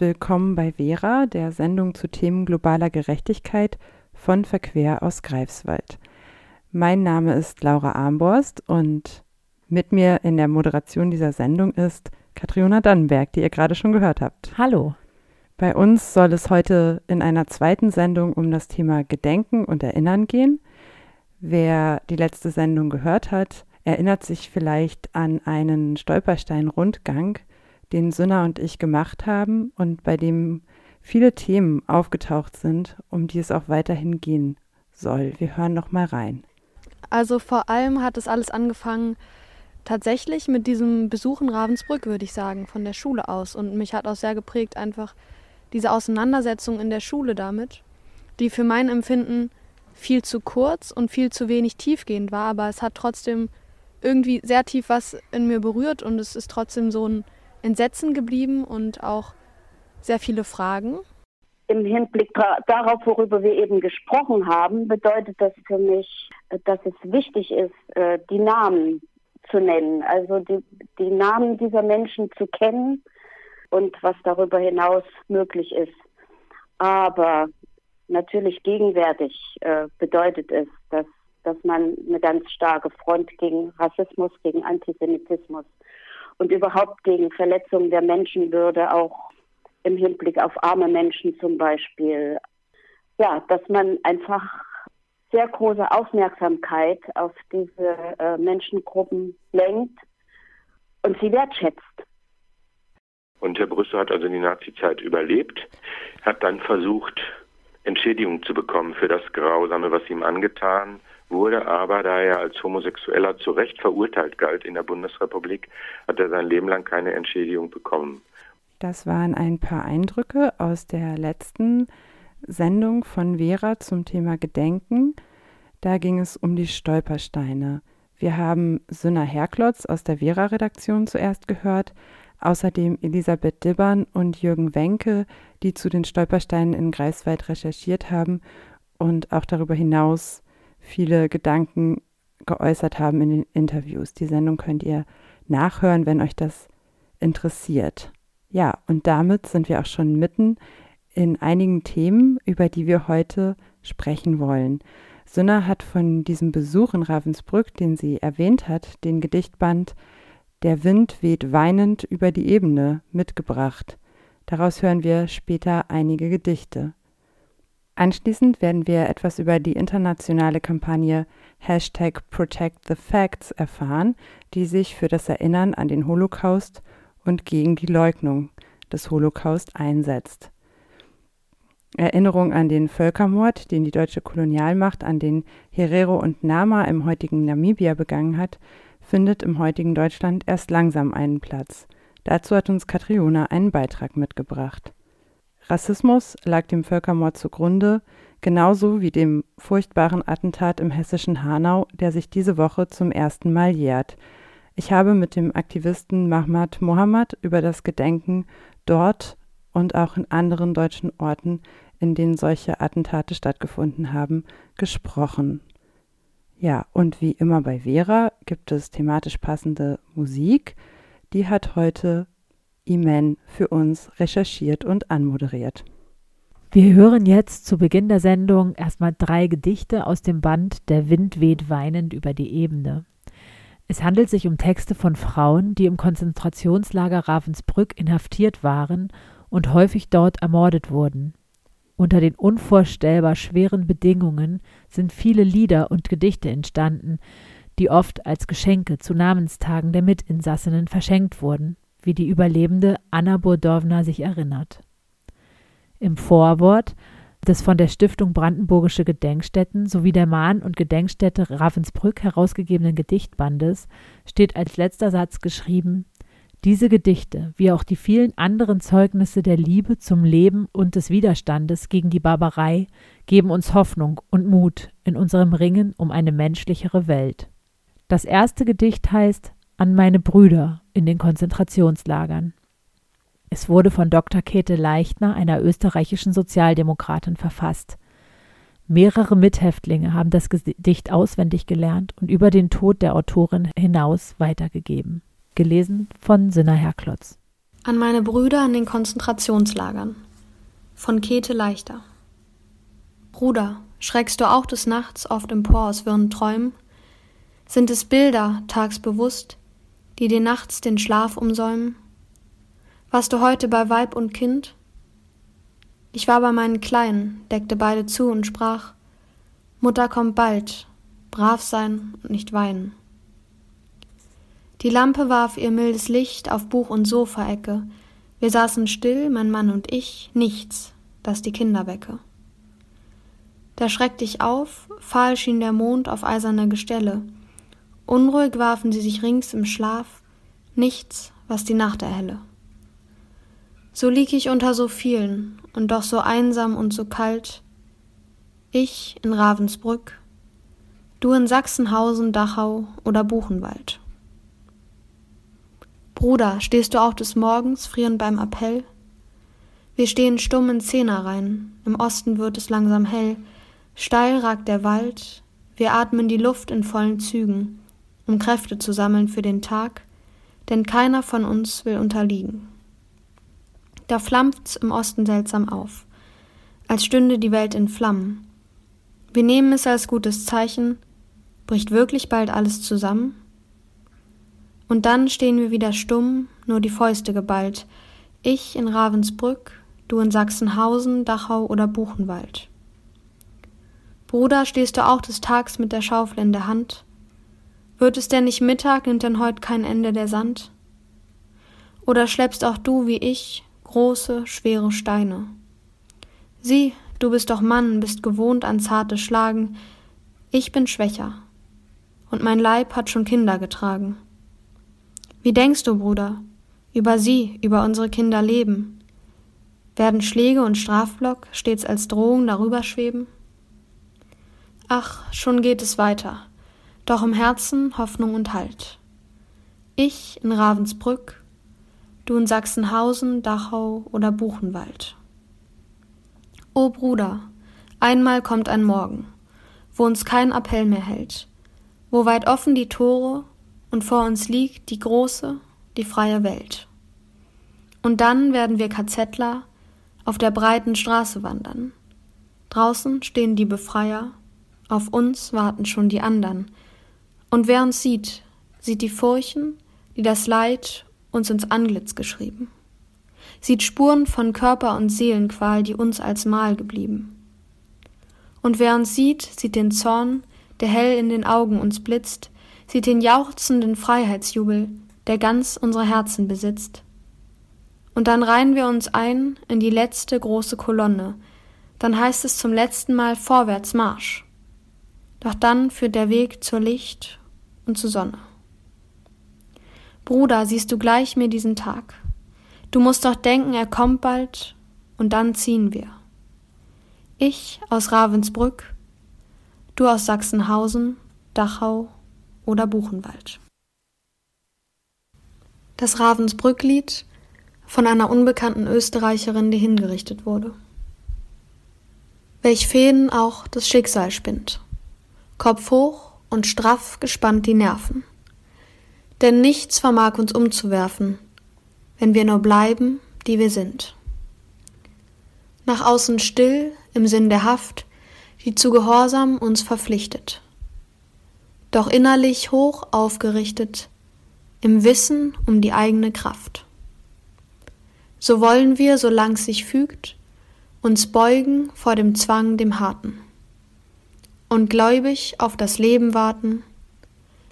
Willkommen bei Vera, der Sendung zu Themen globaler Gerechtigkeit von Verquer aus Greifswald. Mein Name ist Laura Armborst und mit mir in der Moderation dieser Sendung ist Katriona Dannenberg, die ihr gerade schon gehört habt. Hallo. Bei uns soll es heute in einer zweiten Sendung um das Thema Gedenken und Erinnern gehen. Wer die letzte Sendung gehört hat, erinnert sich vielleicht an einen Stolperstein-Rundgang, den Sünner und ich gemacht haben und bei dem viele Themen aufgetaucht sind, um die es auch weiterhin gehen soll. Wir hören noch mal rein. Also vor allem hat es alles angefangen tatsächlich mit diesem Besuch in Ravensbrück, würde ich sagen, von der Schule aus. Und mich hat auch sehr geprägt einfach diese Auseinandersetzung in der Schule damit, die für mein Empfinden viel zu kurz und viel zu wenig tiefgehend war, aber es hat trotzdem irgendwie sehr tief was in mir berührt und es ist trotzdem so ein Entsetzen geblieben und auch sehr viele Fragen. Im Hinblick darauf, worüber wir eben gesprochen haben, bedeutet das für mich, dass es wichtig ist, äh, die Namen zu nennen, also die, die Namen dieser Menschen zu kennen und was darüber hinaus möglich ist. Aber natürlich gegenwärtig äh, bedeutet es, dass, dass man eine ganz starke Front gegen Rassismus, gegen Antisemitismus und überhaupt gegen Verletzungen der Menschenwürde, auch im Hinblick auf arme Menschen zum Beispiel. Ja, dass man einfach sehr große Aufmerksamkeit auf diese äh, Menschengruppen lenkt und sie wertschätzt. Und Herr Brüssel hat also die Nazizeit überlebt, hat dann versucht, Entschädigung zu bekommen für das Grausame, was ihm angetan wurde, aber da er als Homosexueller zu Recht verurteilt galt in der Bundesrepublik, hat er sein Leben lang keine Entschädigung bekommen. Das waren ein paar Eindrücke aus der letzten Sendung von Vera zum Thema Gedenken. Da ging es um die Stolpersteine. Wir haben Sünna Herklotz aus der Vera-Redaktion zuerst gehört, außerdem Elisabeth Dibbern und Jürgen Wenke, die zu den Stolpersteinen in Greifswald recherchiert haben und auch darüber hinaus viele Gedanken geäußert haben in den Interviews. Die Sendung könnt ihr nachhören, wenn euch das interessiert. Ja, und damit sind wir auch schon mitten in einigen Themen, über die wir heute sprechen wollen. Sünner hat von diesem Besuch in Ravensbrück, den sie erwähnt hat, den Gedichtband Der Wind weht weinend über die Ebene mitgebracht. Daraus hören wir später einige Gedichte. Anschließend werden wir etwas über die internationale Kampagne Hashtag Protect the Facts erfahren, die sich für das Erinnern an den Holocaust und gegen die Leugnung des Holocaust einsetzt. Erinnerung an den Völkermord, den die deutsche Kolonialmacht an den Herero und Nama im heutigen Namibia begangen hat, findet im heutigen Deutschland erst langsam einen Platz. Dazu hat uns Katriona einen Beitrag mitgebracht. Rassismus lag dem Völkermord zugrunde, genauso wie dem furchtbaren Attentat im hessischen Hanau, der sich diese Woche zum ersten Mal jährt. Ich habe mit dem Aktivisten Mahmoud Mohammed über das Gedenken dort und auch in anderen deutschen Orten, in denen solche Attentate stattgefunden haben, gesprochen. Ja, und wie immer bei Vera gibt es thematisch passende Musik. Die hat heute Imen für uns recherchiert und anmoderiert. Wir hören jetzt zu Beginn der Sendung erstmal drei Gedichte aus dem Band Der Wind weht weinend über die Ebene. Es handelt sich um Texte von Frauen, die im Konzentrationslager Ravensbrück inhaftiert waren und häufig dort ermordet wurden. Unter den unvorstellbar schweren Bedingungen sind viele Lieder und Gedichte entstanden, die oft als Geschenke zu Namenstagen der Mitinsassinnen verschenkt wurden wie die Überlebende Anna Burdowna sich erinnert. Im Vorwort des von der Stiftung Brandenburgische Gedenkstätten sowie der Mahn- und Gedenkstätte Ravensbrück herausgegebenen Gedichtbandes steht als letzter Satz geschrieben diese Gedichte, wie auch die vielen anderen Zeugnisse der Liebe zum Leben und des Widerstandes gegen die Barbarei, geben uns Hoffnung und Mut in unserem Ringen um eine menschlichere Welt. Das erste Gedicht heißt an meine Brüder in den Konzentrationslagern. Es wurde von Dr. Käthe Leichtner, einer österreichischen Sozialdemokratin, verfasst. Mehrere Mithäftlinge haben das Gedicht auswendig gelernt und über den Tod der Autorin hinaus weitergegeben. Gelesen von Sinna Herklotz. An meine Brüder in den Konzentrationslagern von Käthe Leichter. Bruder, schreckst du auch des Nachts oft empor aus wirren Träumen? Sind es Bilder, tags bewusst, die dir nachts den Schlaf umsäumen? Warst du heute bei Weib und Kind? Ich war bei meinen Kleinen, deckte beide zu und sprach Mutter kommt bald, brav sein und nicht weinen. Die Lampe warf ihr mildes Licht auf Buch und Sofaecke. Wir saßen still, mein Mann und ich, nichts, das die Kinder wecke. Da schreckte ich auf, fahl schien der Mond auf eiserne Gestelle. Unruhig warfen sie sich rings im Schlaf, nichts, was die Nacht erhelle. So lieg ich unter so vielen und doch so einsam und so kalt. Ich in Ravensbrück, du in Sachsenhausen, Dachau oder Buchenwald. Bruder, stehst du auch des Morgens frierend beim Appell? Wir stehen stumm in Zehnerreihen, im Osten wird es langsam hell, steil ragt der Wald, wir atmen die Luft in vollen Zügen, um Kräfte zu sammeln für den Tag, denn keiner von uns will unterliegen. Da flamment's im Osten seltsam auf, als stünde die Welt in Flammen. Wir nehmen es als gutes Zeichen, bricht wirklich bald alles zusammen? Und dann stehen wir wieder stumm, nur die Fäuste geballt. Ich in Ravensbrück, du in Sachsenhausen, Dachau oder Buchenwald. Bruder, stehst du auch des Tags mit der Schaufel in der Hand? Wird es denn nicht Mittag, nimmt denn heut kein Ende der Sand? Oder schleppst auch du wie ich große, schwere Steine? Sieh, du bist doch Mann, bist gewohnt an zarte Schlagen, ich bin schwächer, und mein Leib hat schon Kinder getragen. Wie denkst du, Bruder, über sie, über unsere Kinder leben? Werden Schläge und Strafblock stets als Drohung darüber schweben? Ach, schon geht es weiter, doch im Herzen Hoffnung und Halt. Ich in Ravensbrück, du in Sachsenhausen, Dachau oder Buchenwald. O Bruder, einmal kommt ein Morgen, wo uns kein Appell mehr hält, wo weit offen die Tore und vor uns liegt die große, die freie Welt. Und dann werden wir KZler auf der breiten Straße wandern. Draußen stehen die Befreier, auf uns warten schon die andern. Und wer uns sieht, sieht die Furchen, die das Leid uns ins Antlitz geschrieben. Sieht Spuren von Körper- und Seelenqual, die uns als Mal geblieben. Und wer uns sieht, sieht den Zorn, der hell in den Augen uns blitzt, sieht den jauchzenden Freiheitsjubel, der ganz unsere Herzen besitzt. Und dann reihen wir uns ein in die letzte große Kolonne, dann heißt es zum letzten Mal vorwärts Marsch. Doch dann führt der Weg zur Licht und zur Sonne. Bruder, siehst du gleich mir diesen Tag. Du musst doch denken, er kommt bald, und dann ziehen wir. Ich aus Ravensbrück, du aus Sachsenhausen, Dachau oder Buchenwald. Das Ravensbrücklied von einer unbekannten Österreicherin, die hingerichtet wurde. Welch Fäden auch das Schicksal spinnt, Kopf hoch und straff gespannt die Nerven. Denn nichts vermag uns umzuwerfen, wenn wir nur bleiben, die wir sind. Nach außen still im Sinn der Haft, die zu Gehorsam uns verpflichtet doch innerlich hoch aufgerichtet, im Wissen um die eigene Kraft. So wollen wir, solang's sich fügt, uns beugen vor dem Zwang dem Harten und gläubig auf das Leben warten,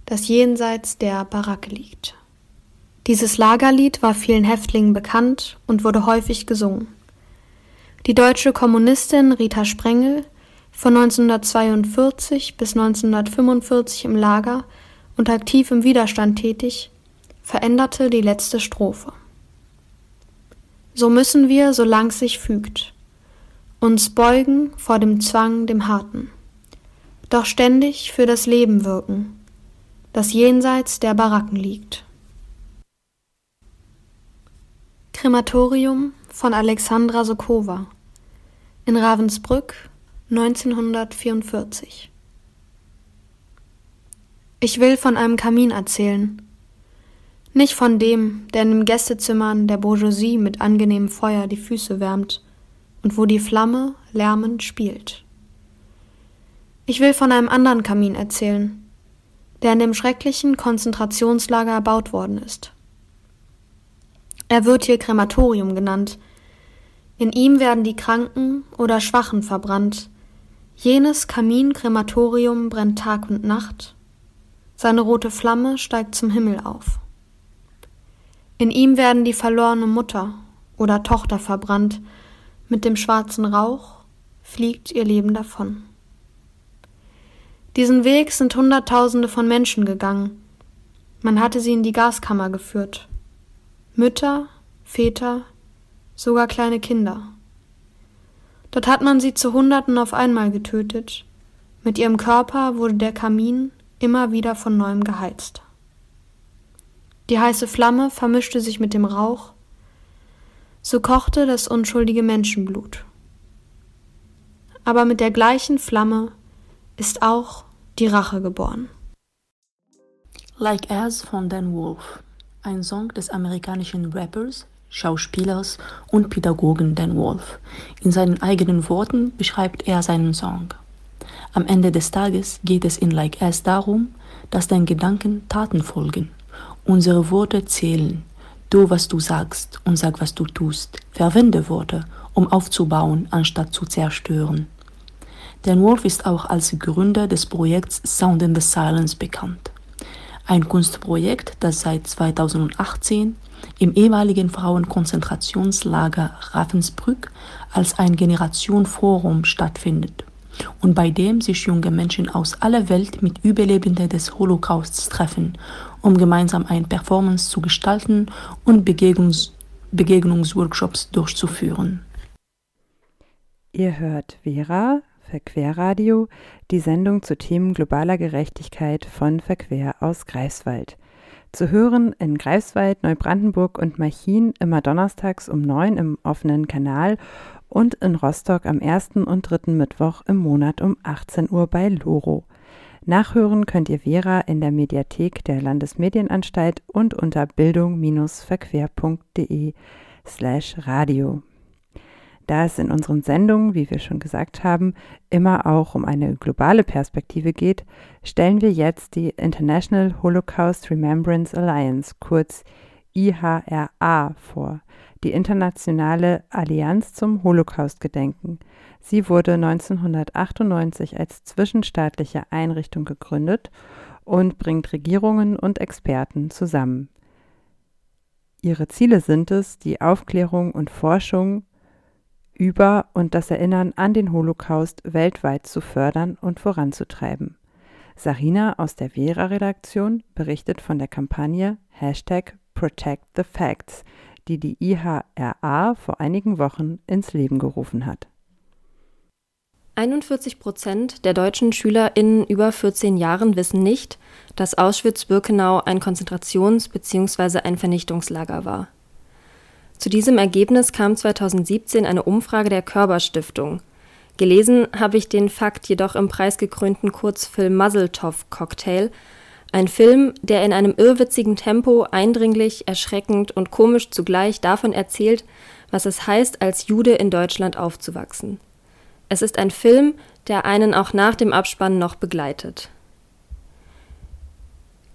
das jenseits der Baracke liegt. Dieses Lagerlied war vielen Häftlingen bekannt und wurde häufig gesungen. Die deutsche Kommunistin Rita Sprengel von 1942 bis 1945 im Lager und aktiv im Widerstand tätig, veränderte die letzte Strophe. So müssen wir, solang sich fügt, uns beugen vor dem Zwang, dem Harten, doch ständig für das Leben wirken, das jenseits der Baracken liegt. Krematorium von Alexandra Sokowa in Ravensbrück 1944 Ich will von einem Kamin erzählen. Nicht von dem, der in den Gästezimmern der Bourgeoisie mit angenehmem Feuer die Füße wärmt und wo die Flamme lärmend spielt. Ich will von einem anderen Kamin erzählen, der in dem schrecklichen Konzentrationslager erbaut worden ist. Er wird hier Krematorium genannt. In ihm werden die Kranken oder Schwachen verbrannt. Jenes Kaminkrematorium brennt Tag und Nacht. Seine rote Flamme steigt zum Himmel auf. In ihm werden die verlorene Mutter oder Tochter verbrannt, mit dem schwarzen Rauch fliegt ihr Leben davon. Diesen Weg sind Hunderttausende von Menschen gegangen. Man hatte sie in die Gaskammer geführt. Mütter, Väter, sogar kleine Kinder. Dort hat man sie zu Hunderten auf einmal getötet. Mit ihrem Körper wurde der Kamin immer wieder von neuem geheizt. Die heiße Flamme vermischte sich mit dem Rauch, so kochte das unschuldige Menschenblut. Aber mit der gleichen Flamme ist auch die Rache geboren. Like As von Dan Wolf, ein Song des amerikanischen Rappers, Schauspielers und Pädagogen Dan Wolf. In seinen eigenen Worten beschreibt er seinen Song. Am Ende des Tages geht es in Like As darum, dass deinen Gedanken Taten folgen. Unsere Worte zählen. Du, was du sagst und sag, was du tust. Verwende Worte, um aufzubauen, anstatt zu zerstören. Dan Wolf ist auch als Gründer des Projekts Sound in the Silence bekannt. Ein Kunstprojekt, das seit 2018 im ehemaligen Frauenkonzentrationslager Ravensbrück als ein Generationenforum stattfindet und bei dem sich junge Menschen aus aller Welt mit Überlebenden des Holocausts treffen, um gemeinsam eine Performance zu gestalten und Begegnungs Begegnungsworkshops durchzuführen. Ihr hört Vera, Verquerradio, die Sendung zu Themen globaler Gerechtigkeit von Verquer aus Greifswald. Zu hören in Greifswald, Neubrandenburg und Machin immer donnerstags um neun im offenen Kanal und in Rostock am ersten und dritten Mittwoch im Monat um 18 Uhr bei Loro. Nachhören könnt ihr Vera in der Mediathek der Landesmedienanstalt und unter bildung-verquer.de slash radio. Da es in unseren Sendungen, wie wir schon gesagt haben, immer auch um eine globale Perspektive geht, stellen wir jetzt die International Holocaust Remembrance Alliance, kurz IHRA, vor, die Internationale Allianz zum Holocaust-Gedenken. Sie wurde 1998 als zwischenstaatliche Einrichtung gegründet und bringt Regierungen und Experten zusammen. Ihre Ziele sind es, die Aufklärung und Forschung über und das Erinnern an den Holocaust weltweit zu fördern und voranzutreiben. Sarina aus der Vera-Redaktion berichtet von der Kampagne Hashtag Protect the Facts, die die IHRA vor einigen Wochen ins Leben gerufen hat. 41 Prozent der deutschen SchülerInnen über 14 Jahren wissen nicht, dass Auschwitz-Birkenau ein Konzentrations- bzw. ein Vernichtungslager war. Zu diesem Ergebnis kam 2017 eine Umfrage der Körber-Stiftung. Gelesen habe ich den Fakt jedoch im preisgekrönten Kurzfilm Muzzletov Cocktail, ein Film, der in einem irrwitzigen Tempo eindringlich, erschreckend und komisch zugleich davon erzählt, was es heißt, als Jude in Deutschland aufzuwachsen. Es ist ein Film, der einen auch nach dem Abspann noch begleitet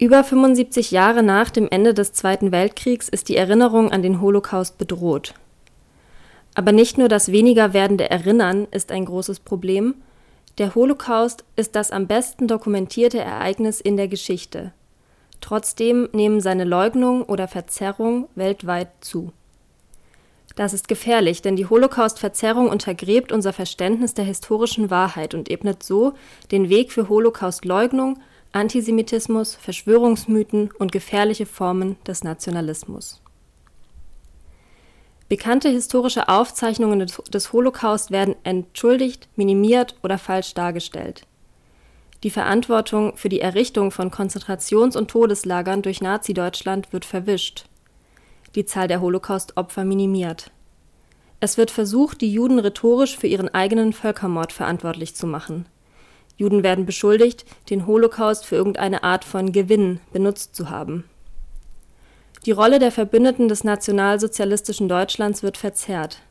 über 75 Jahre nach dem Ende des Zweiten Weltkriegs ist die Erinnerung an den Holocaust bedroht. Aber nicht nur das weniger werdende Erinnern ist ein großes Problem, der Holocaust ist das am besten dokumentierte Ereignis in der Geschichte. Trotzdem nehmen seine Leugnung oder Verzerrung weltweit zu. Das ist gefährlich, denn die Holocaust-Verzerrung untergräbt unser Verständnis der historischen Wahrheit und ebnet so den Weg für Holocaust-Leugnung Antisemitismus, Verschwörungsmythen und gefährliche Formen des Nationalismus. Bekannte historische Aufzeichnungen des Holocaust werden entschuldigt, minimiert oder falsch dargestellt. Die Verantwortung für die Errichtung von Konzentrations- und Todeslagern durch Nazi-Deutschland wird verwischt. Die Zahl der Holocaust-Opfer minimiert. Es wird versucht, die Juden rhetorisch für ihren eigenen Völkermord verantwortlich zu machen Juden werden beschuldigt, den Holocaust für irgendeine Art von Gewinn benutzt zu haben. Die Rolle der Verbündeten des nationalsozialistischen Deutschlands wird verzerrt.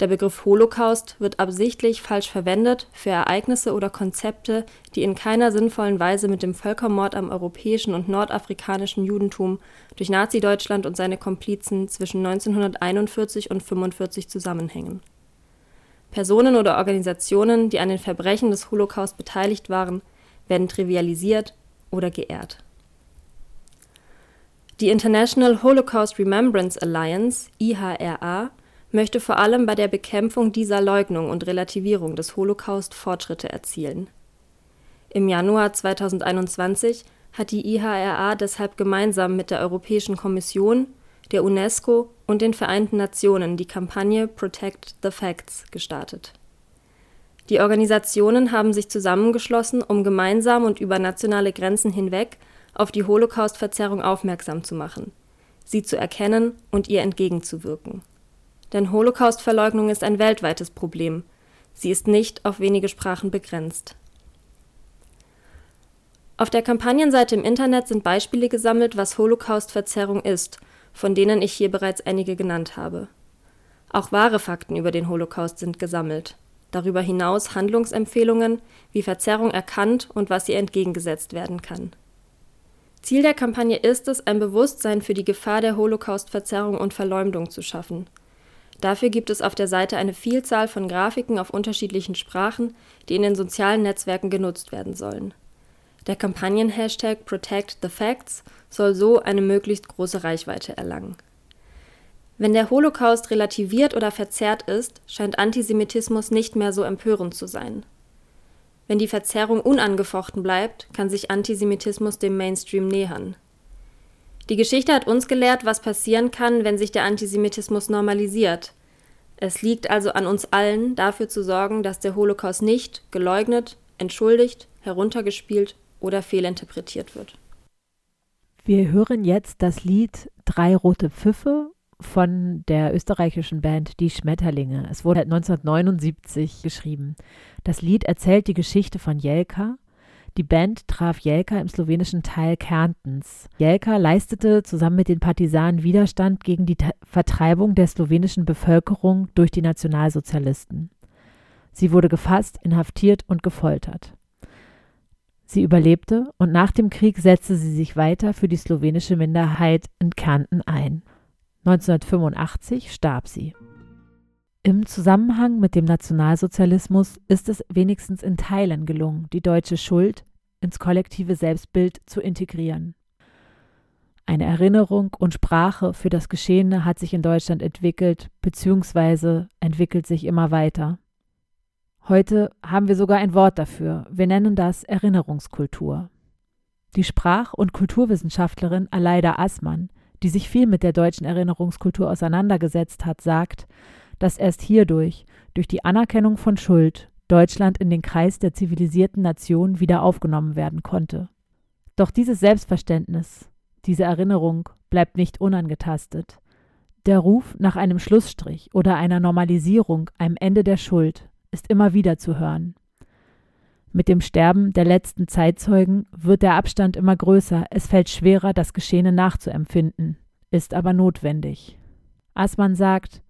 Der Begriff Holocaust wird absichtlich falsch verwendet für Ereignisse oder Konzepte, die in keiner sinnvollen Weise mit dem Völkermord am europäischen und nordafrikanischen Judentum durch Nazi-Deutschland und seine Komplizen zwischen 1941 und 1945 zusammenhängen. Personen oder Organisationen, die an den Verbrechen des Holocaust beteiligt waren, werden trivialisiert oder geehrt. Die International Holocaust Remembrance Alliance (IHRA) möchte vor allem bei der Bekämpfung dieser Leugnung und Relativierung des Holocaust Fortschritte erzielen. Im Januar 2021 hat die IHRA deshalb gemeinsam mit der Europäischen Kommission, der UNESCO und den Vereinten Nationen die Kampagne Protect the Facts gestartet. Die Organisationen haben sich zusammengeschlossen, um gemeinsam und über nationale Grenzen hinweg auf die Holocaust-Verzerrung aufmerksam zu machen, sie zu erkennen und ihr entgegenzuwirken denn Holocaustverleugnung ist ein weltweites Problem. Sie ist nicht auf wenige Sprachen begrenzt. Auf der Kampagnenseite im Internet sind Beispiele gesammelt, was Holocaustverzerrung ist, von denen ich hier bereits einige genannt habe. Auch wahre Fakten über den Holocaust sind gesammelt. Darüber hinaus Handlungsempfehlungen, wie Verzerrung erkannt und was ihr entgegengesetzt werden kann. Ziel der Kampagne ist es, ein Bewusstsein für die Gefahr der Holocaustverzerrung und Verleumdung zu schaffen Dafür gibt es auf der Seite eine Vielzahl von Grafiken auf unterschiedlichen Sprachen, die in den sozialen Netzwerken genutzt werden sollen. Der Kampagnen-Hashtag #ProtectTheFacts soll so eine möglichst große Reichweite erlangen. Wenn der Holocaust relativiert oder verzerrt ist, scheint Antisemitismus nicht mehr so empörend zu sein. Wenn die Verzerrung unangefochten bleibt, kann sich Antisemitismus dem Mainstream nähern die Geschichte hat uns gelehrt, was passieren kann, wenn sich der Antisemitismus normalisiert. Es liegt also an uns allen, dafür zu sorgen, dass der Holocaust nicht geleugnet, entschuldigt, heruntergespielt oder fehlinterpretiert wird. Wir hören jetzt das Lied Drei rote Pfiffe von der österreichischen Band Die Schmetterlinge. Es wurde 1979 geschrieben. Das Lied erzählt die Geschichte von Jelka, die Band traf Jelka im slowenischen Teil Kärntens. Jelka leistete zusammen mit den Partisanen Widerstand gegen die Vertreibung der slowenischen Bevölkerung durch die Nationalsozialisten. Sie wurde gefasst, inhaftiert und gefoltert. Sie überlebte und nach dem Krieg setzte sie sich weiter für die slowenische Minderheit in Kärnten ein. 1985 starb sie. Im Zusammenhang mit dem Nationalsozialismus ist es wenigstens in Teilen gelungen, die deutsche Schuld ins kollektive Selbstbild zu integrieren. Eine Erinnerung und Sprache für das Geschehene hat sich in Deutschland entwickelt bzw. entwickelt sich immer weiter. Heute haben wir sogar ein Wort dafür. Wir nennen das Erinnerungskultur. Die Sprach- und Kulturwissenschaftlerin Aleida Assmann, die sich viel mit der deutschen Erinnerungskultur auseinandergesetzt hat, sagt, dass erst hierdurch, durch die Anerkennung von Schuld, Deutschland in den Kreis der zivilisierten Nationen wieder aufgenommen werden konnte. Doch dieses Selbstverständnis, diese Erinnerung bleibt nicht unangetastet. Der Ruf nach einem Schlussstrich oder einer Normalisierung, einem Ende der Schuld, ist immer wieder zu hören. Mit dem Sterben der letzten Zeitzeugen wird der Abstand immer größer, es fällt schwerer, das Geschehene nachzuempfinden, ist aber notwendig. Assmann sagt,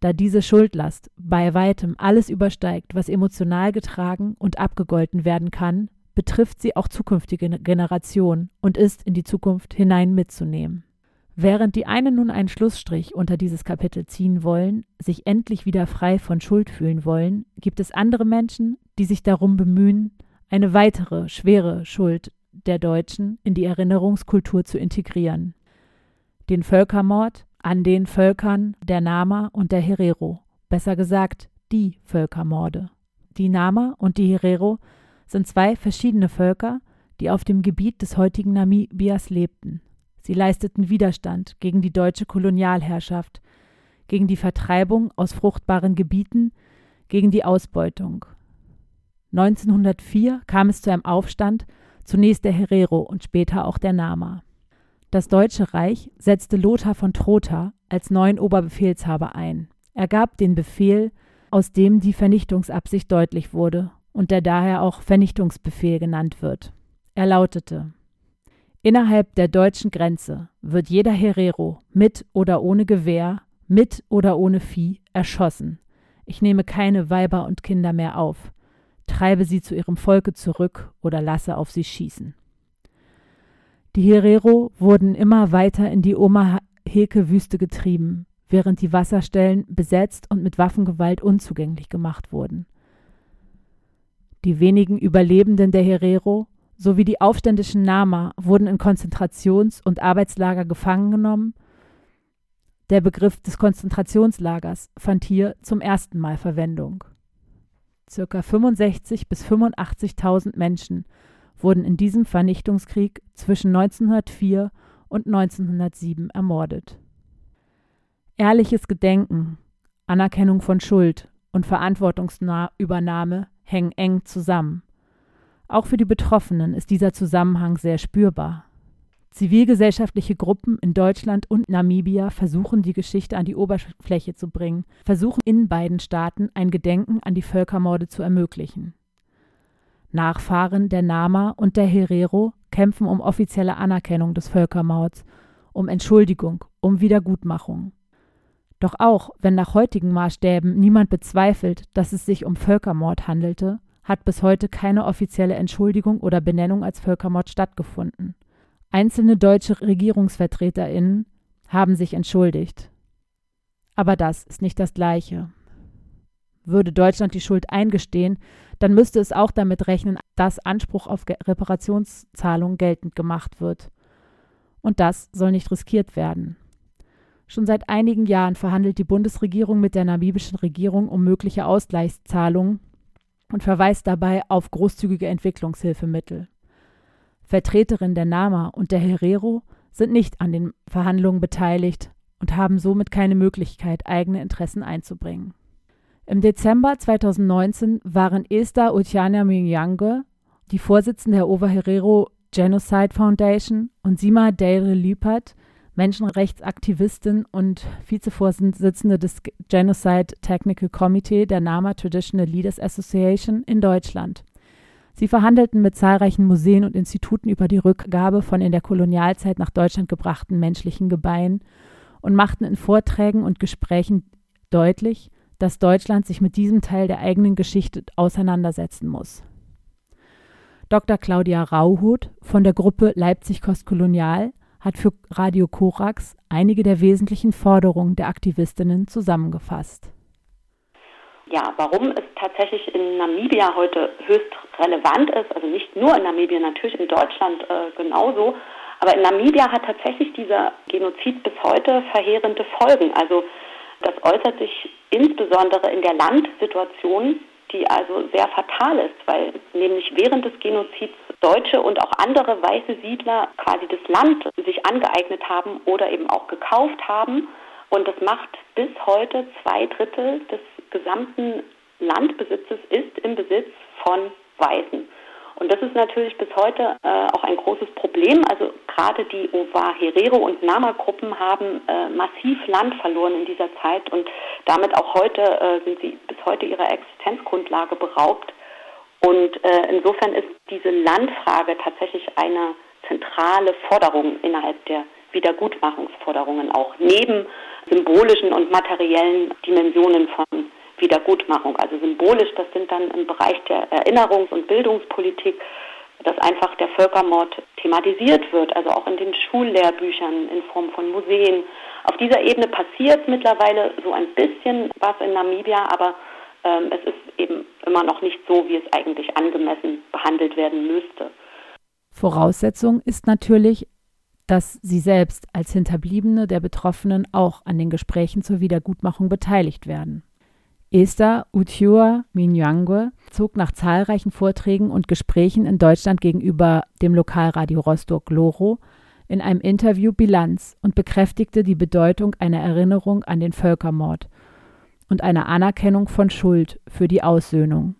da diese Schuldlast bei weitem alles übersteigt, was emotional getragen und abgegolten werden kann, betrifft sie auch zukünftige Generationen und ist in die Zukunft hinein mitzunehmen. Während die einen nun einen Schlussstrich unter dieses Kapitel ziehen wollen, sich endlich wieder frei von Schuld fühlen wollen, gibt es andere Menschen, die sich darum bemühen, eine weitere schwere Schuld der Deutschen in die Erinnerungskultur zu integrieren. Den Völkermord, an den Völkern der Nama und der Herero, besser gesagt die Völkermorde. Die Nama und die Herero sind zwei verschiedene Völker, die auf dem Gebiet des heutigen Namibias lebten. Sie leisteten Widerstand gegen die deutsche Kolonialherrschaft, gegen die Vertreibung aus fruchtbaren Gebieten, gegen die Ausbeutung. 1904 kam es zu einem Aufstand, zunächst der Herero und später auch der Nama. Das Deutsche Reich setzte Lothar von Trotha als neuen Oberbefehlshaber ein. Er gab den Befehl, aus dem die Vernichtungsabsicht deutlich wurde und der daher auch Vernichtungsbefehl genannt wird. Er lautete Innerhalb der deutschen Grenze wird jeder Herero mit oder ohne Gewehr, mit oder ohne Vieh erschossen. Ich nehme keine Weiber und Kinder mehr auf, treibe sie zu ihrem Volke zurück oder lasse auf sie schießen. Die Herero wurden immer weiter in die Oma-Heke-Wüste getrieben, während die Wasserstellen besetzt und mit Waffengewalt unzugänglich gemacht wurden. Die wenigen Überlebenden der Herero sowie die aufständischen Nama wurden in Konzentrations- und Arbeitslager gefangen genommen. Der Begriff des Konzentrationslagers fand hier zum ersten Mal Verwendung. Circa 65 bis 85.000 Menschen wurden in diesem Vernichtungskrieg zwischen 1904 und 1907 ermordet. Ehrliches Gedenken, Anerkennung von Schuld und Verantwortungsübernahme hängen eng zusammen. Auch für die Betroffenen ist dieser Zusammenhang sehr spürbar. Zivilgesellschaftliche Gruppen in Deutschland und Namibia versuchen die Geschichte an die Oberfläche zu bringen, versuchen in beiden Staaten ein Gedenken an die Völkermorde zu ermöglichen. Nachfahren der Nama und der Herero kämpfen um offizielle Anerkennung des Völkermords, um Entschuldigung, um Wiedergutmachung. Doch auch wenn nach heutigen Maßstäben niemand bezweifelt, dass es sich um Völkermord handelte, hat bis heute keine offizielle Entschuldigung oder Benennung als Völkermord stattgefunden. Einzelne deutsche Regierungsvertreterinnen haben sich entschuldigt. Aber das ist nicht das Gleiche. Würde Deutschland die Schuld eingestehen, dann müsste es auch damit rechnen, dass Anspruch auf Reparationszahlungen geltend gemacht wird. Und das soll nicht riskiert werden. Schon seit einigen Jahren verhandelt die Bundesregierung mit der namibischen Regierung um mögliche Ausgleichszahlungen und verweist dabei auf großzügige Entwicklungshilfemittel. Vertreterinnen der NAMA und der Herero sind nicht an den Verhandlungen beteiligt und haben somit keine Möglichkeit, eigene Interessen einzubringen. Im Dezember 2019 waren Esther Utiana Myange, die Vorsitzende der Overherero Genocide Foundation, und Sima Deire Lüpert, Menschenrechtsaktivistin und Vizevorsitzende des Genocide Technical Committee der NAMA Traditional Leaders Association in Deutschland. Sie verhandelten mit zahlreichen Museen und Instituten über die Rückgabe von in der Kolonialzeit nach Deutschland gebrachten menschlichen Gebeinen und machten in Vorträgen und Gesprächen deutlich, dass Deutschland sich mit diesem Teil der eigenen Geschichte auseinandersetzen muss. Dr. Claudia Rauhut von der Gruppe Leipzig Kostkolonial hat für Radio Korax einige der wesentlichen Forderungen der Aktivistinnen zusammengefasst. Ja, warum es tatsächlich in Namibia heute höchst relevant ist, also nicht nur in Namibia, natürlich in Deutschland äh, genauso, aber in Namibia hat tatsächlich dieser Genozid bis heute verheerende Folgen. Also das äußert sich insbesondere in der Landsituation, die also sehr fatal ist, weil nämlich während des Genozids Deutsche und auch andere weiße Siedler quasi das Land sich angeeignet haben oder eben auch gekauft haben. Und das macht bis heute zwei Drittel des gesamten Landbesitzes ist im Besitz von Weißen. Und das ist natürlich bis heute äh, auch ein großes Problem. Also gerade die Ova Herero und Nama-Gruppen haben äh, massiv Land verloren in dieser Zeit und damit auch heute äh, sind sie bis heute ihrer Existenzgrundlage beraubt. Und äh, insofern ist diese Landfrage tatsächlich eine zentrale Forderung innerhalb der Wiedergutmachungsforderungen auch neben symbolischen und materiellen Dimensionen von Wiedergutmachung. Also symbolisch, das sind dann im Bereich der Erinnerungs- und Bildungspolitik, dass einfach der Völkermord thematisiert wird, also auch in den Schullehrbüchern in Form von Museen. Auf dieser Ebene passiert mittlerweile so ein bisschen was in Namibia, aber ähm, es ist eben immer noch nicht so, wie es eigentlich angemessen behandelt werden müsste. Voraussetzung ist natürlich, dass sie selbst als Hinterbliebene der Betroffenen auch an den Gesprächen zur Wiedergutmachung beteiligt werden. Esther Utiua Minyangwe zog nach zahlreichen Vorträgen und Gesprächen in Deutschland gegenüber dem Lokalradio Rostock Loro in einem Interview Bilanz und bekräftigte die Bedeutung einer Erinnerung an den Völkermord und einer Anerkennung von Schuld für die Aussöhnung.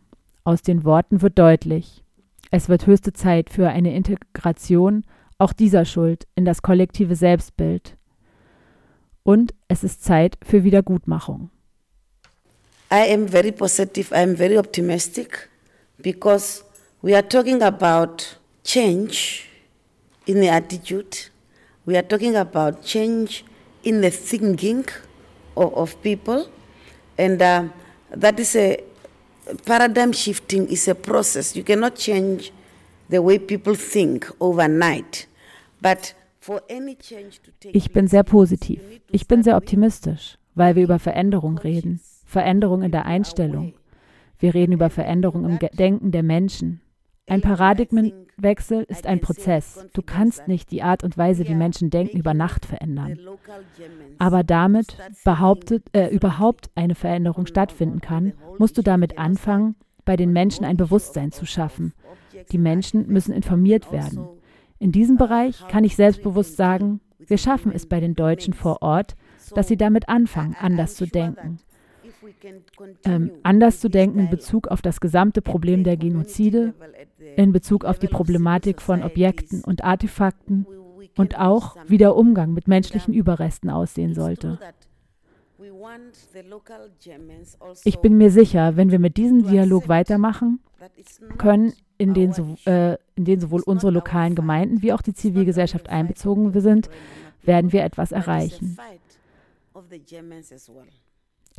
Aus den Worten wird deutlich, es wird höchste Zeit für eine Integration auch dieser Schuld in das kollektive Selbstbild. Und es ist Zeit für Wiedergutmachung. I am very positive, I am very optimistic because we are talking about change in the attitude. We are talking about change in the thinking of, of people, and uh, that is a paradigm shifting is a process. You cannot change the way people think overnight, but Ich bin sehr positiv. Ich bin sehr optimistisch, weil wir über Veränderung reden. Veränderung in der Einstellung. Wir reden über Veränderung im Denken der Menschen. Ein Paradigmenwechsel ist ein Prozess. Du kannst nicht die Art und Weise, wie Menschen denken, über Nacht verändern. Aber damit behauptet, äh, überhaupt eine Veränderung stattfinden kann, musst du damit anfangen, bei den Menschen ein Bewusstsein zu schaffen. Die Menschen müssen informiert werden. In diesem Bereich kann ich selbstbewusst sagen, wir schaffen es bei den Deutschen vor Ort, dass sie damit anfangen, anders zu denken. Ähm, anders zu denken in Bezug auf das gesamte Problem der Genozide, in Bezug auf die Problematik von Objekten und Artefakten und auch, wie der Umgang mit menschlichen Überresten aussehen sollte. Ich bin mir sicher, wenn wir mit diesem Dialog weitermachen können, in den, so, äh, in den sowohl unsere lokalen Gemeinden wie auch die Zivilgesellschaft einbezogen sind, werden wir etwas erreichen.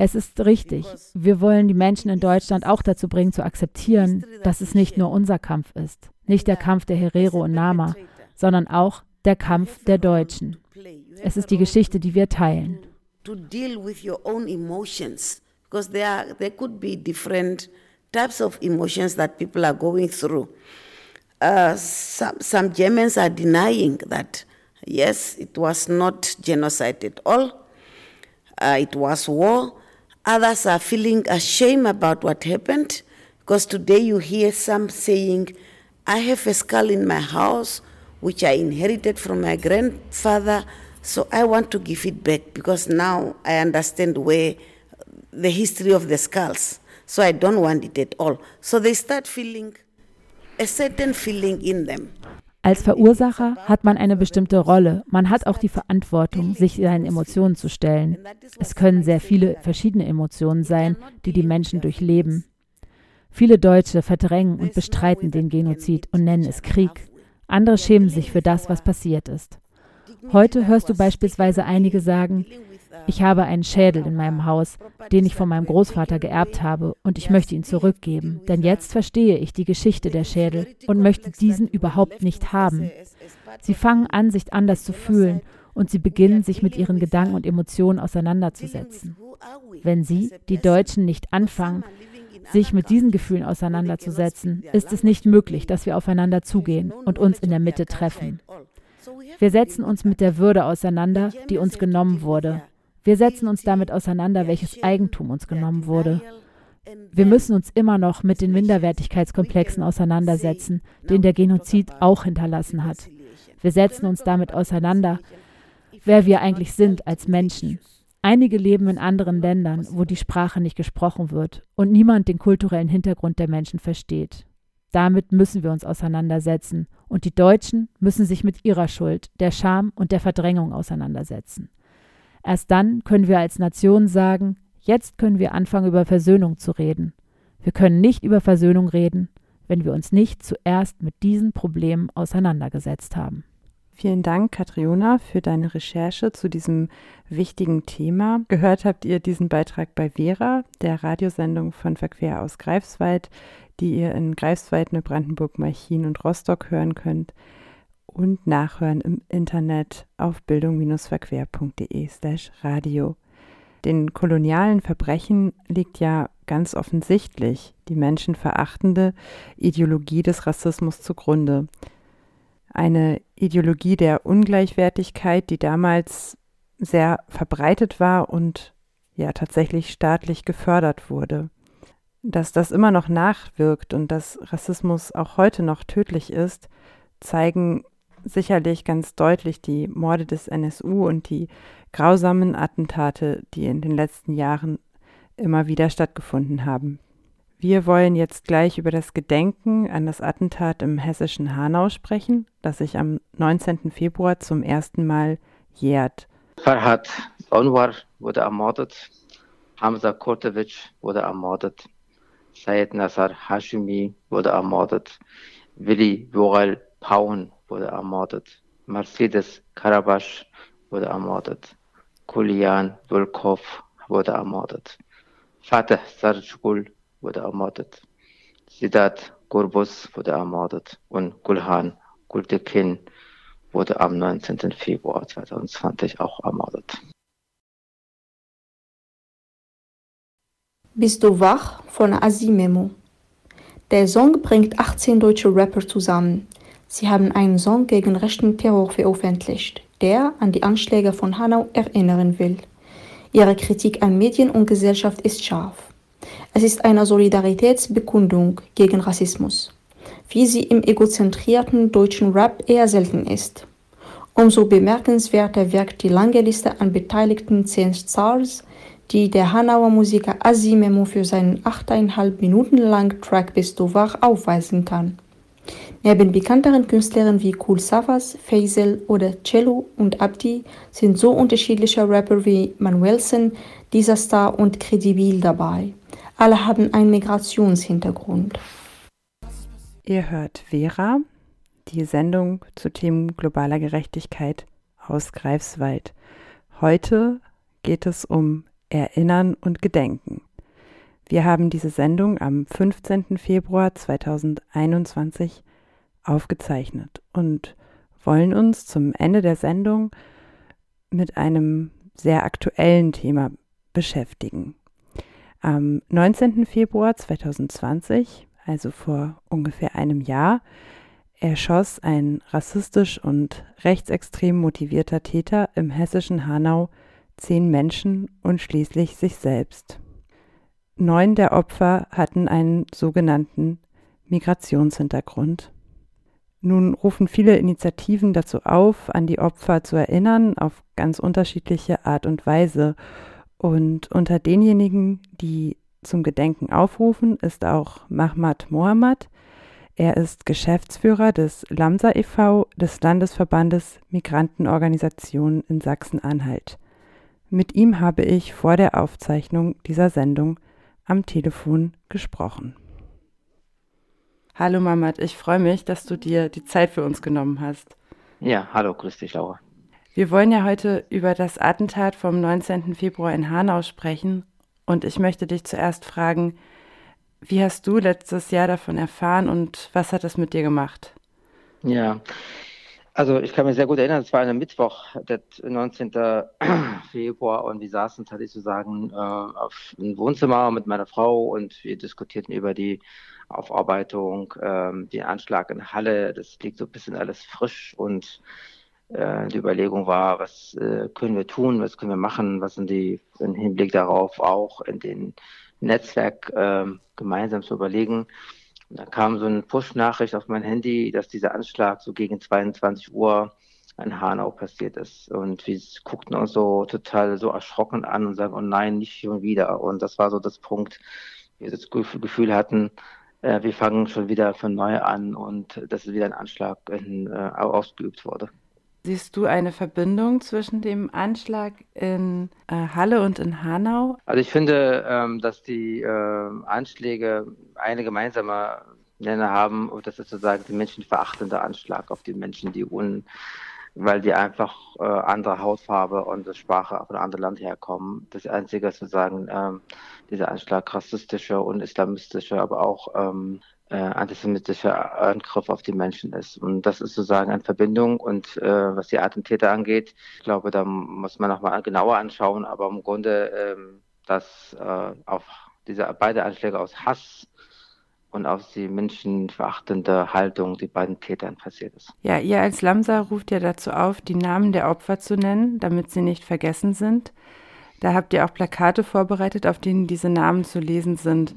Es ist richtig. Wir wollen die Menschen in Deutschland auch dazu bringen, zu akzeptieren, dass es nicht nur unser Kampf ist, nicht der Kampf der Herero und Nama, sondern auch der Kampf der Deutschen. Es ist die Geschichte, die wir teilen. To deal with your own emotions, because there, are, there could be different types of emotions that people are going through. Uh, some, some Germans are denying that, yes, it was not genocide at all, uh, it was war. Others are feeling ashamed about what happened because today you hear some saying, I have a skull in my house which I inherited from my grandfather, so I want to give it back because now I understand where the history of the skulls. So I don't want it at all. So they start feeling a certain feeling in them. Als Verursacher hat man eine bestimmte Rolle. Man hat auch die Verantwortung, sich seinen Emotionen zu stellen. Es können sehr viele verschiedene Emotionen sein, die die Menschen durchleben. Viele Deutsche verdrängen und bestreiten den Genozid und nennen es Krieg. Andere schämen sich für das, was passiert ist. Heute hörst du beispielsweise einige sagen, ich habe einen Schädel in meinem Haus, den ich von meinem Großvater geerbt habe, und ich möchte ihn zurückgeben, denn jetzt verstehe ich die Geschichte der Schädel und möchte diesen überhaupt nicht haben. Sie fangen an, sich anders zu fühlen, und sie beginnen, sich mit ihren Gedanken und Emotionen auseinanderzusetzen. Wenn sie, die Deutschen, nicht anfangen, sich mit diesen Gefühlen auseinanderzusetzen, ist es nicht möglich, dass wir aufeinander zugehen und uns in der Mitte treffen. Wir setzen uns mit der Würde auseinander, die uns genommen wurde, wir setzen uns damit auseinander, welches Eigentum uns genommen wurde. Wir müssen uns immer noch mit den Minderwertigkeitskomplexen auseinandersetzen, den der Genozid auch hinterlassen hat. Wir setzen uns damit auseinander, wer wir eigentlich sind als Menschen. Einige leben in anderen Ländern, wo die Sprache nicht gesprochen wird und niemand den kulturellen Hintergrund der Menschen versteht. Damit müssen wir uns auseinandersetzen und die Deutschen müssen sich mit ihrer Schuld, der Scham und der Verdrängung auseinandersetzen. Erst dann können wir als Nation sagen, jetzt können wir anfangen, über Versöhnung zu reden. Wir können nicht über Versöhnung reden, wenn wir uns nicht zuerst mit diesen Problemen auseinandergesetzt haben. Vielen Dank, Katriona, für deine Recherche zu diesem wichtigen Thema. Gehört habt ihr diesen Beitrag bei Vera, der Radiosendung von Verquer aus Greifswald, die ihr in Greifswald, Neubrandenburg, Malchin und Rostock hören könnt und nachhören im Internet auf bildung-verquer.de slash radio. Den kolonialen Verbrechen liegt ja ganz offensichtlich die menschenverachtende Ideologie des Rassismus zugrunde. Eine Ideologie der Ungleichwertigkeit, die damals sehr verbreitet war und ja tatsächlich staatlich gefördert wurde. Dass das immer noch nachwirkt und dass Rassismus auch heute noch tödlich ist, zeigen sicherlich ganz deutlich die Morde des NSU und die grausamen Attentate, die in den letzten Jahren immer wieder stattgefunden haben. Wir wollen jetzt gleich über das Gedenken an das Attentat im hessischen Hanau sprechen, das sich am 19. Februar zum ersten Mal jährt. Farhad Anwar wurde ermordet, Hamza Kurtovic wurde ermordet, Sayed Nasser Hashimi wurde ermordet, Willi Worel Pauen wurde ermordet. Mercedes Karabasch wurde ermordet. Kulian Volkov wurde ermordet. Vater Sarjgul wurde ermordet. Siddharth Gurbus wurde ermordet und Gulhan Gultekin wurde am 19. Februar 2020 auch ermordet. Bist du wach von Asimemo? Der Song bringt 18 deutsche Rapper zusammen. Sie haben einen Song gegen rechten Terror veröffentlicht, der an die Anschläge von Hanau erinnern will. Ihre Kritik an Medien und Gesellschaft ist scharf. Es ist eine Solidaritätsbekundung gegen Rassismus, wie sie im egozentrierten deutschen Rap eher selten ist. Umso bemerkenswerter wirkt die lange Liste an beteiligten zehn Stars, die der Hanauer Musiker Asimemo für seinen achteinhalb Minuten langen Track Bist du wach aufweisen kann. Neben bekannteren Künstlern wie Kool Savas, Faisal oder Cello und Abdi sind so unterschiedliche Rapper wie Manuelsen, Dieser Star und Credibil dabei. Alle haben einen Migrationshintergrund. Ihr hört Vera, die Sendung zu Themen globaler Gerechtigkeit aus Greifswald. Heute geht es um Erinnern und Gedenken. Wir haben diese Sendung am 15. Februar 2021 aufgezeichnet und wollen uns zum Ende der Sendung mit einem sehr aktuellen Thema beschäftigen. Am 19. Februar 2020, also vor ungefähr einem Jahr, erschoss ein rassistisch und rechtsextrem motivierter Täter im hessischen Hanau zehn Menschen und schließlich sich selbst. Neun der Opfer hatten einen sogenannten Migrationshintergrund. Nun rufen viele Initiativen dazu auf, an die Opfer zu erinnern, auf ganz unterschiedliche Art und Weise. Und unter denjenigen, die zum Gedenken aufrufen, ist auch Mahmoud Mohammed. Er ist Geschäftsführer des Lamsa e.V., des Landesverbandes Migrantenorganisationen in Sachsen-Anhalt. Mit ihm habe ich vor der Aufzeichnung dieser Sendung am Telefon gesprochen. Hallo Mamat, ich freue mich, dass du dir die Zeit für uns genommen hast. Ja, hallo, grüß dich, Laura. Wir wollen ja heute über das Attentat vom 19. Februar in Hanau sprechen und ich möchte dich zuerst fragen, wie hast du letztes Jahr davon erfahren und was hat das mit dir gemacht? Ja, also ich kann mich sehr gut erinnern, es war ein Mittwoch, der 19. Februar und wir saßen tatsächlich sozusagen äh, auf einem Wohnzimmer mit meiner Frau und wir diskutierten über die Aufarbeitung, ähm, den Anschlag in Halle, das liegt so ein bisschen alles frisch und äh, die Überlegung war, was äh, können wir tun, was können wir machen, was sind die im Hinblick darauf auch in den Netzwerk äh, gemeinsam zu überlegen. Und da kam so eine Push-Nachricht auf mein Handy, dass dieser Anschlag so gegen 22 Uhr in Hanau passiert ist. Und wir guckten uns so total so erschrocken an und sagen, oh nein, nicht schon wieder. Und das war so das Punkt, wir das Gefühl hatten, äh, wir fangen schon wieder von neu an und dass wieder ein Anschlag in, äh, ausgeübt wurde. Siehst du eine Verbindung zwischen dem Anschlag in äh, Halle und in Hanau? Also ich finde, ähm, dass die äh, Anschläge eine gemeinsame Nenner haben und das ist sozusagen der menschenverachtende Anschlag auf die Menschen, die un weil die einfach äh, andere Hautfarbe und Sprache von einem anderen Land herkommen. Das Einzige ist sozusagen ähm, dieser Anschlag rassistischer und islamistischer, aber auch ähm, äh, antisemitischer Angriff auf die Menschen ist. Und das ist sozusagen eine Verbindung. Und äh, was die Attentäter angeht, ich glaube, da muss man nochmal genauer anschauen, aber im Grunde, ähm, dass äh, auf diese beide Anschläge aus Hass und aus die menschenverachtende Haltung die beiden Tätern passiert ist. Ja, ihr als Lamsa ruft ja dazu auf, die Namen der Opfer zu nennen, damit sie nicht vergessen sind. Da habt ihr auch Plakate vorbereitet, auf denen diese Namen zu lesen sind.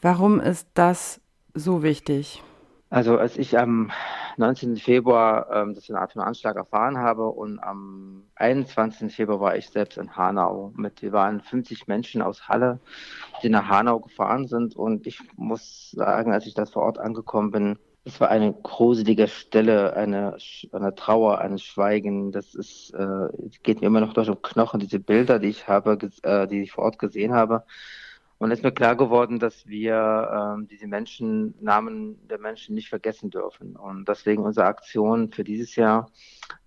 Warum ist das so wichtig? Also als ich am 19. Februar ähm, das eine Art von Anschlag erfahren habe und am 21. Februar war ich selbst in Hanau. Mit, wir waren 50 Menschen aus Halle, die nach Hanau gefahren sind und ich muss sagen, als ich das vor Ort angekommen bin, es war eine gruselige Stelle, eine, eine Trauer, ein Schweigen. Das ist, äh, geht mir immer noch durch den Knochen, diese Bilder, die ich habe, äh, die ich vor Ort gesehen habe. Und es ist mir klar geworden, dass wir ähm, diese Menschen, Namen der Menschen nicht vergessen dürfen. Und deswegen unsere Aktion für dieses Jahr,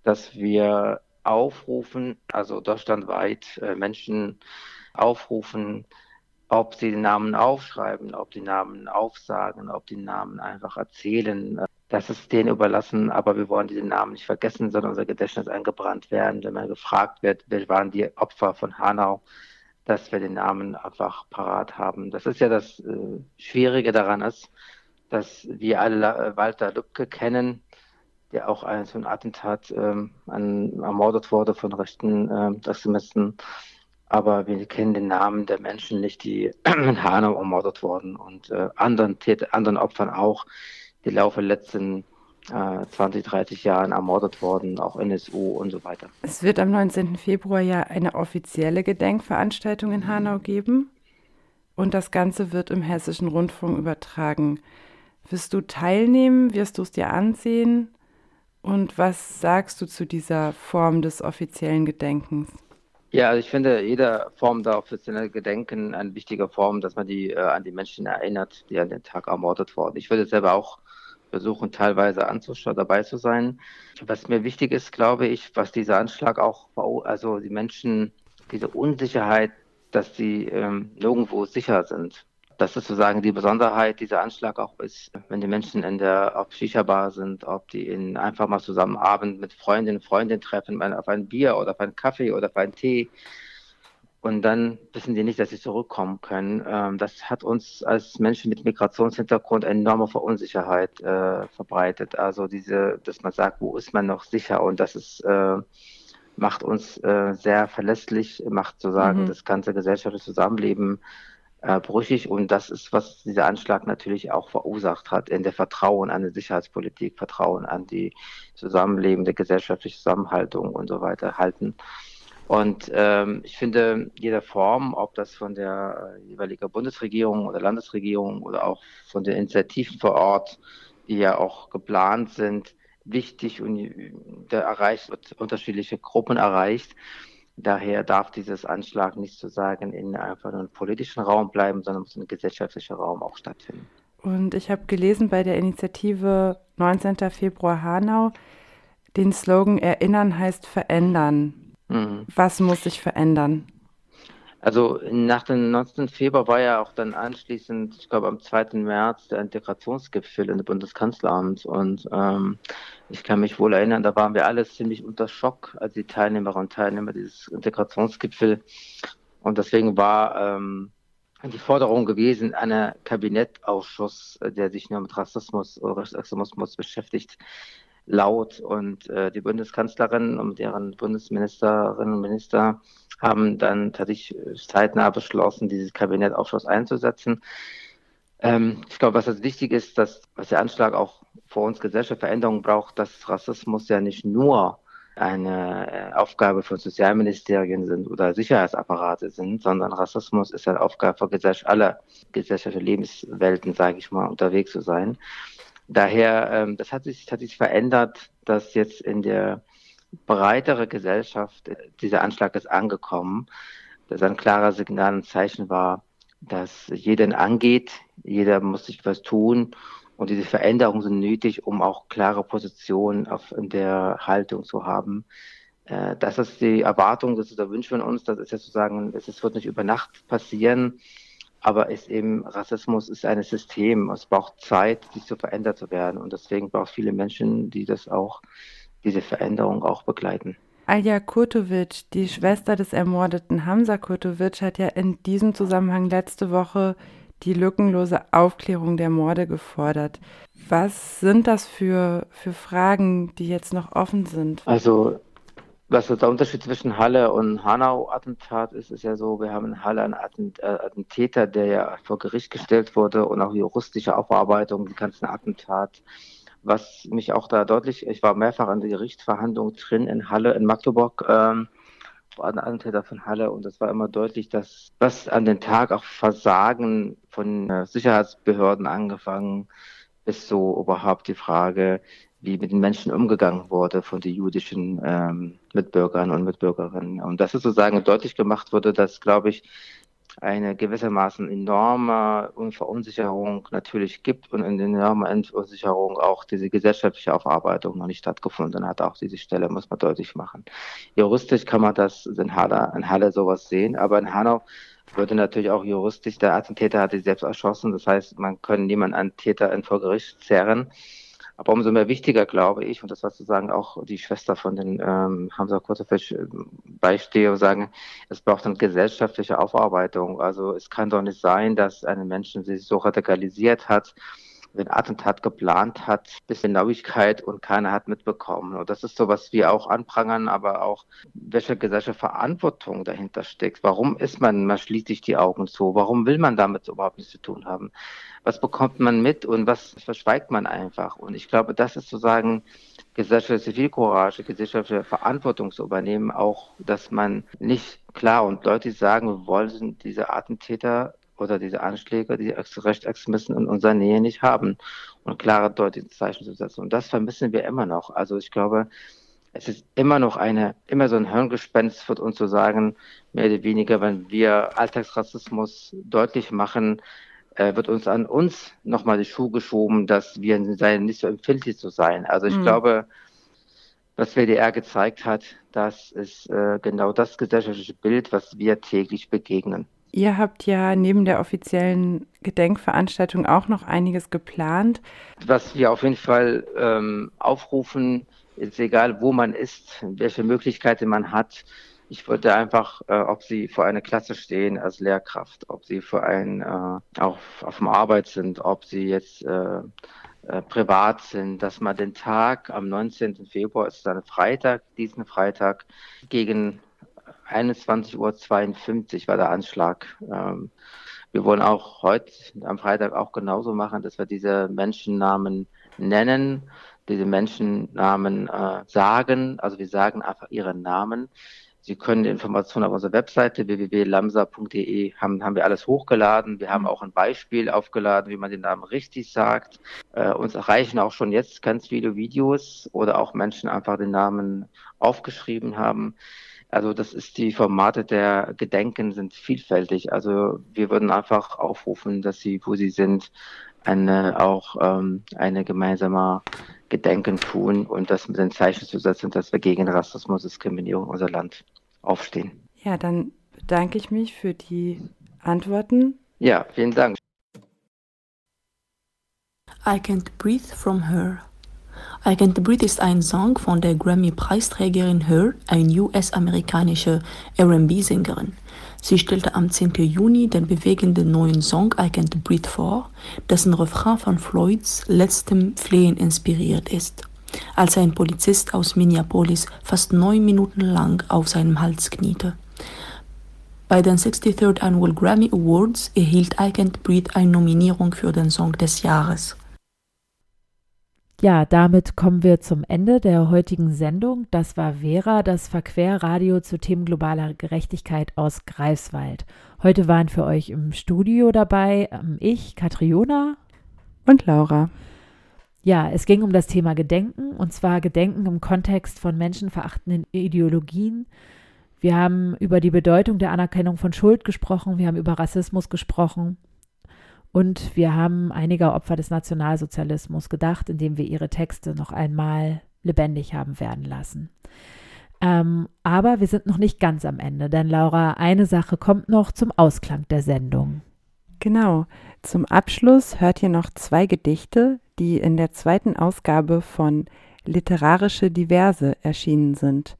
dass wir aufrufen, also deutschlandweit äh, Menschen aufrufen, ob sie den Namen aufschreiben, ob die Namen aufsagen, ob die Namen einfach erzählen. Das ist denen überlassen, aber wir wollen diese Namen nicht vergessen, sondern unser Gedächtnis eingebrannt werden, wenn man gefragt wird, wer waren die Opfer von Hanau, dass wir den Namen einfach parat haben. Das ist ja das äh, Schwierige daran ist, dass wir alle äh, Walter Lübcke kennen, der auch ein, so ein Attentat ähm, an, ermordet wurde von rechten äh, Extremisten. Aber wir kennen den Namen der Menschen nicht, die in Hanau ermordet wurden. Und äh, anderen, anderen Opfern auch, die Laufe letzten äh, 20, 30 Jahren ermordet wurden, auch NSU und so weiter. Es wird am 19. Februar ja eine offizielle Gedenkveranstaltung in Hanau geben und das Ganze wird im Hessischen Rundfunk übertragen. Wirst du teilnehmen? Wirst du es dir ansehen? Und was sagst du zu dieser Form des offiziellen Gedenkens? Ja, also ich finde, jede Form der offiziellen Gedenken eine wichtige Form, dass man die äh, an die Menschen erinnert, die an den Tag ermordet wurden. Ich würde selber auch versuchen, teilweise anzuschauen, dabei zu sein. Was mir wichtig ist, glaube ich, was dieser Anschlag auch, also die Menschen, diese Unsicherheit, dass sie ähm, nirgendwo sicher sind. Das ist sozusagen die Besonderheit dieser Anschlag auch ist, wenn die Menschen in der auf Shisha-Bar sind, ob die in einfach mal zusammen Abend mit Freundinnen, Freundinnen treffen, auf ein Bier oder auf einen Kaffee oder auf einen Tee. Und dann wissen die nicht, dass sie zurückkommen können. Ähm, das hat uns als Menschen mit Migrationshintergrund enorme Verunsicherheit äh, verbreitet. Also diese, dass man sagt, wo ist man noch sicher? Und das ist, äh, macht uns äh, sehr verlässlich, macht sozusagen mhm. das ganze gesellschaftliche Zusammenleben äh, brüchig und das ist, was dieser Anschlag natürlich auch verursacht hat, in der Vertrauen an die Sicherheitspolitik, Vertrauen an die zusammenlebende gesellschaftliche Zusammenhaltung und so weiter halten. Und ähm, ich finde, jede Form, ob das von der äh, jeweiligen Bundesregierung oder Landesregierung oder auch von den Initiativen vor Ort, die ja auch geplant sind, wichtig und äh, der erreicht wird, unterschiedliche Gruppen erreicht. Daher darf dieses Anschlag nicht sozusagen in einfach einem politischen Raum bleiben, sondern muss im gesellschaftlichen Raum auch stattfinden. Und ich habe gelesen bei der Initiative 19. Februar Hanau, den Slogan Erinnern heißt verändern. Mhm. Was muss sich verändern? Also nach dem 19. Februar war ja auch dann anschließend, ich glaube am 2. März, der Integrationsgipfel in der Bundeskanzleramt. Und ähm, ich kann mich wohl erinnern, da waren wir alle ziemlich unter Schock, als die Teilnehmerinnen und Teilnehmer dieses Integrationsgipfel. Und deswegen war ähm, die Forderung gewesen, einer Kabinettausschuss, der sich nur mit Rassismus oder Rechtsextremismus beschäftigt, laut. Und äh, die Bundeskanzlerin und deren Bundesministerinnen und Minister haben dann tatsächlich zeitnah beschlossen, dieses Kabinettausschuss einzusetzen. Ähm, ich glaube, was jetzt wichtig ist, dass was der Anschlag auch vor uns Gesellschaft Veränderungen braucht, dass Rassismus ja nicht nur eine äh, Aufgabe von Sozialministerien sind oder Sicherheitsapparate sind, sondern Rassismus ist eine Aufgabe für Gesellschaft, aller gesellschaftlichen Lebenswelten, sage ich mal, unterwegs zu sein. Daher, ähm, das hat sich, hat sich verändert, dass jetzt in der breitere Gesellschaft äh, dieser Anschlag ist angekommen, dass ein klarer Signal und Zeichen war, dass jeden angeht, jeder muss sich was tun. Und diese Veränderungen sind nötig, um auch klare Positionen auf, in der Haltung zu haben. Äh, das ist die Erwartung, das ist der Wunsch von uns, das ist ja sozusagen, es wird nicht über Nacht passieren, aber ist eben, Rassismus ist ein System. Es braucht Zeit, sich zu verändern zu werden. Und deswegen braucht es viele Menschen, die das auch, diese Veränderung auch begleiten. Alja Kurtovic, die Schwester des ermordeten Hamza Kurtovic, hat ja in diesem Zusammenhang letzte Woche die lückenlose Aufklärung der Morde gefordert. Was sind das für, für Fragen, die jetzt noch offen sind? Also was der Unterschied zwischen Halle und Hanau-Attentat ist, ist ja so, wir haben in Halle einen äh, Attentäter, der ja vor Gericht gestellt wurde und auch juristische Aufarbeitung, die ganzen Attentat. Was mich auch da deutlich, ich war mehrfach an der Gerichtsverhandlung drin in Halle, in Magdeburg, ähm, ein Attentäter von Halle und es war immer deutlich, dass was an den Tag auch Versagen von äh, Sicherheitsbehörden angefangen bis so überhaupt die Frage, wie mit den Menschen umgegangen wurde von den jüdischen ähm, Mitbürgern und Mitbürgerinnen. Und das ist sozusagen deutlich gemacht wurde, dass, glaube ich, eine gewissermaßen enorme Verunsicherung natürlich gibt und eine enorme Verunsicherung auch diese gesellschaftliche Aufarbeitung noch nicht stattgefunden hat. Auch diese Stelle muss man deutlich machen. Juristisch kann man das in Halle, in Halle sowas sehen, aber in Hanau würde natürlich auch juristisch, der Attentäter hat sich selbst erschossen, das heißt, man kann niemanden an Täter in vor Gericht zerren. Aber umso mehr wichtiger, glaube ich, und das war sozusagen auch die Schwester von den ähm, Hamza Kurtefisch äh, beistehe, sagen, es braucht eine gesellschaftliche Aufarbeitung. Also es kann doch nicht sein, dass ein Mensch sich so radikalisiert hat, den Attentat geplant hat, bis Genauigkeit und keiner hat mitbekommen. Und das ist so, was wir auch anprangern, aber auch, welche gesellschaftliche Verantwortung dahinter steckt. Warum ist man, man schließt sich die Augen zu? Warum will man damit überhaupt nichts zu tun haben? Was bekommt man mit und was verschweigt man einfach? Und ich glaube, das ist sozusagen gesellschaftliche Zivilcourage, gesellschaftliche Verantwortung zu übernehmen, auch, dass man nicht klar und deutlich sagen, wir wollen diese Attentäter oder diese Anschläge, die Rechtsextremisten in unserer Nähe nicht haben und klare deutliche Zeichen zu setzen. Und das vermissen wir immer noch. Also ich glaube, es ist immer noch eine, immer so ein Hirngespenst für uns zu sagen, mehr oder weniger, wenn wir Alltagsrassismus deutlich machen, äh, wird uns an uns nochmal die Schuhe geschoben, dass wir seien, nicht so empfindlich zu sein. Also ich mhm. glaube, was WDR gezeigt hat, das ist äh, genau das gesellschaftliche Bild, was wir täglich begegnen. Ihr habt ja neben der offiziellen Gedenkveranstaltung auch noch einiges geplant. Was wir auf jeden Fall ähm, aufrufen, ist egal, wo man ist, welche Möglichkeiten man hat. Ich wollte einfach, äh, ob Sie vor einer Klasse stehen als Lehrkraft, ob Sie vor ein, äh, auch auf dem Arbeit sind, ob Sie jetzt äh, äh, privat sind, dass man den Tag am 19. Februar, ist dann Freitag, diesen Freitag, gegen 21.52 Uhr war der Anschlag. Ähm, wir wollen auch heute am Freitag auch genauso machen, dass wir diese Menschennamen nennen, diese Menschennamen äh, sagen. Also wir sagen einfach ihre Namen. Sie können die Informationen auf unserer Webseite www.lamsa.de haben, haben wir alles hochgeladen. Wir haben auch ein Beispiel aufgeladen, wie man den Namen richtig sagt. Äh, uns erreichen auch schon jetzt ganz viele Videos oder auch Menschen einfach den Namen aufgeschrieben haben. Also das ist die Formate der Gedenken sind vielfältig. Also wir würden einfach aufrufen, dass sie, wo sie sind, eine auch ähm, eine gemeinsame Gedenken tun und das mit den Zeichen zu setzen, dass wir gegen Rassismus, Diskriminierung in unser Land aufstehen. Ja, dann bedanke ich mich für die Antworten. Ja, vielen Dank. I can't breathe from her. I Can't Breathe ist ein Song von der Grammy-Preisträgerin Her, eine US-amerikanische R&B-Sängerin. Sie stellte am 10. Juni den bewegenden neuen Song I Can't Breathe vor, dessen Refrain von Floyds letztem Flehen inspiriert ist, als ein Polizist aus Minneapolis fast neun Minuten lang auf seinem Hals kniete. Bei den 63rd Annual Grammy Awards erhielt I Can't Breathe eine Nominierung für den Song des Jahres. Ja, damit kommen wir zum Ende der heutigen Sendung. Das war Vera, das Verquerradio zu Themen globaler Gerechtigkeit aus Greifswald. Heute waren für euch im Studio dabei ähm, ich, Katriona und Laura. Ja, es ging um das Thema Gedenken und zwar Gedenken im Kontext von menschenverachtenden Ideologien. Wir haben über die Bedeutung der Anerkennung von Schuld gesprochen, wir haben über Rassismus gesprochen und wir haben einiger Opfer des Nationalsozialismus gedacht, indem wir ihre Texte noch einmal lebendig haben werden lassen. Ähm, aber wir sind noch nicht ganz am Ende, denn Laura, eine Sache kommt noch zum Ausklang der Sendung. Genau. Zum Abschluss hört ihr noch zwei Gedichte, die in der zweiten Ausgabe von Literarische Diverse erschienen sind.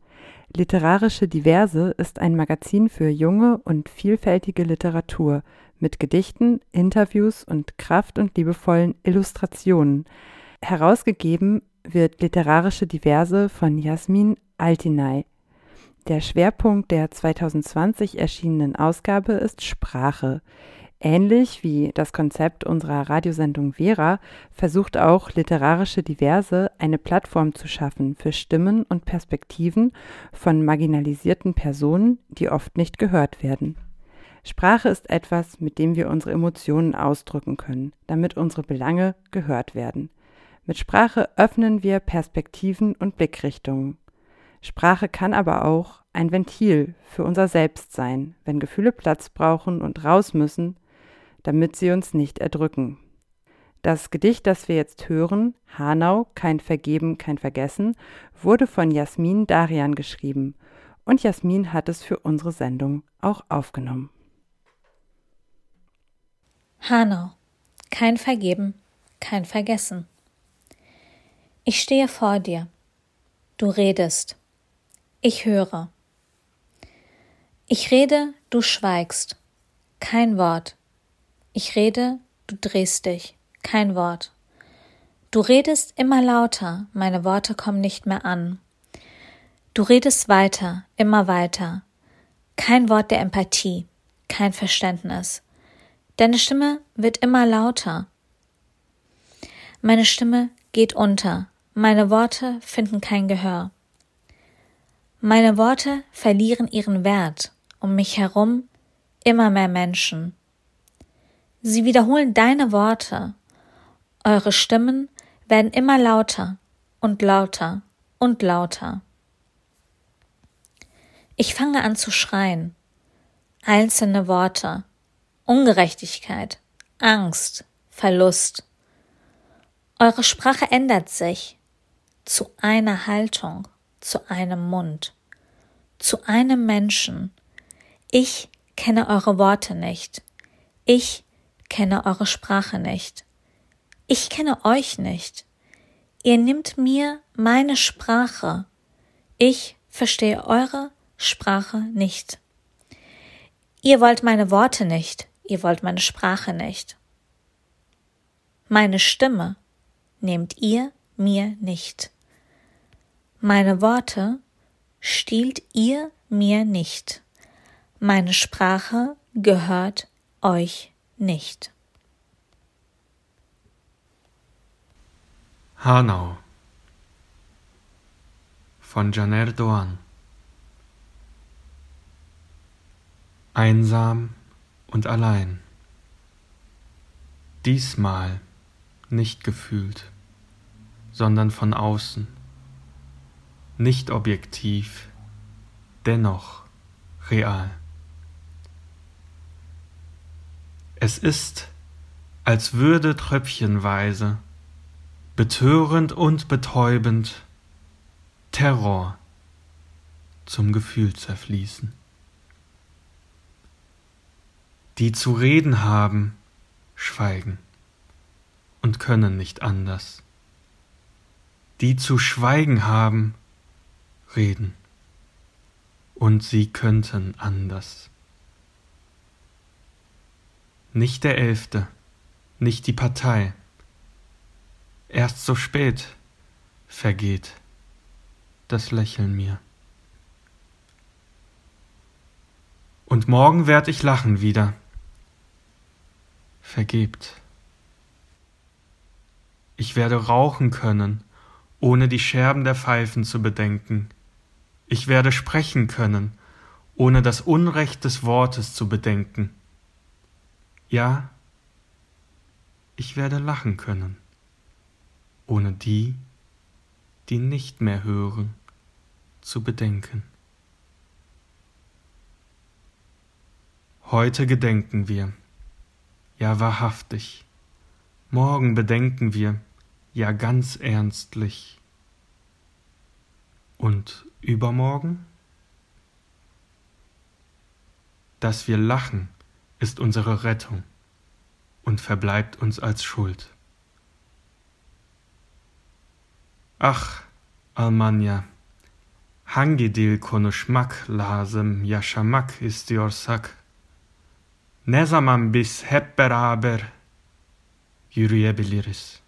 Literarische Diverse ist ein Magazin für junge und vielfältige Literatur mit Gedichten, Interviews und kraft- und liebevollen Illustrationen. Herausgegeben wird literarische Diverse von Jasmin Altinay. Der Schwerpunkt der 2020 erschienenen Ausgabe ist Sprache. Ähnlich wie das Konzept unserer Radiosendung Vera versucht auch literarische Diverse eine Plattform zu schaffen für Stimmen und Perspektiven von marginalisierten Personen, die oft nicht gehört werden. Sprache ist etwas, mit dem wir unsere Emotionen ausdrücken können, damit unsere Belange gehört werden. Mit Sprache öffnen wir Perspektiven und Blickrichtungen. Sprache kann aber auch ein Ventil für unser Selbstsein, wenn Gefühle Platz brauchen und raus müssen, damit sie uns nicht erdrücken. Das Gedicht, das wir jetzt hören, Hanau, kein Vergeben, kein Vergessen, wurde von Jasmin Darian geschrieben und Jasmin hat es für unsere Sendung auch aufgenommen. Hanau, kein Vergeben, kein Vergessen. Ich stehe vor dir. Du redest. Ich höre. Ich rede, du schweigst. Kein Wort. Ich rede, du drehst dich. Kein Wort. Du redest immer lauter, meine Worte kommen nicht mehr an. Du redest weiter, immer weiter. Kein Wort der Empathie, kein Verständnis. Deine Stimme wird immer lauter. Meine Stimme geht unter, meine Worte finden kein Gehör. Meine Worte verlieren ihren Wert, um mich herum immer mehr Menschen. Sie wiederholen deine Worte. Eure Stimmen werden immer lauter und lauter und lauter. Ich fange an zu schreien. Einzelne Worte. Ungerechtigkeit, Angst, Verlust. Eure Sprache ändert sich zu einer Haltung, zu einem Mund, zu einem Menschen. Ich kenne eure Worte nicht. Ich kenne eure Sprache nicht. Ich kenne euch nicht. Ihr nimmt mir meine Sprache. Ich verstehe eure Sprache nicht. Ihr wollt meine Worte nicht, ihr wollt meine Sprache nicht. Meine Stimme nehmt ihr mir nicht. Meine Worte stiehlt ihr mir nicht. Meine Sprache gehört euch nicht. Hanau von Janer Doan Einsam und allein. Diesmal nicht gefühlt, sondern von außen. Nicht objektiv, dennoch real. Es ist, als würde tröpfchenweise, betörend und betäubend, Terror zum Gefühl zerfließen. Die zu reden haben, schweigen und können nicht anders. Die zu schweigen haben, reden und sie könnten anders. Nicht der Elfte, nicht die Partei. Erst so spät vergeht das Lächeln mir. Und morgen werd ich lachen wieder. Vergebt. Ich werde rauchen können, ohne die Scherben der Pfeifen zu bedenken. Ich werde sprechen können, ohne das Unrecht des Wortes zu bedenken. Ja, ich werde lachen können, ohne die, die nicht mehr hören, zu bedenken. Heute gedenken wir, ja wahrhaftig, morgen bedenken wir, ja ganz ernstlich. Und übermorgen? Dass wir lachen, ist unsere Rettung und verbleibt uns als Schuld. Ach, Almanja, hangidil konuşmak lazım, yaşamak istiyorsak, ne zaman biz hep beraber yürüyebiliriz?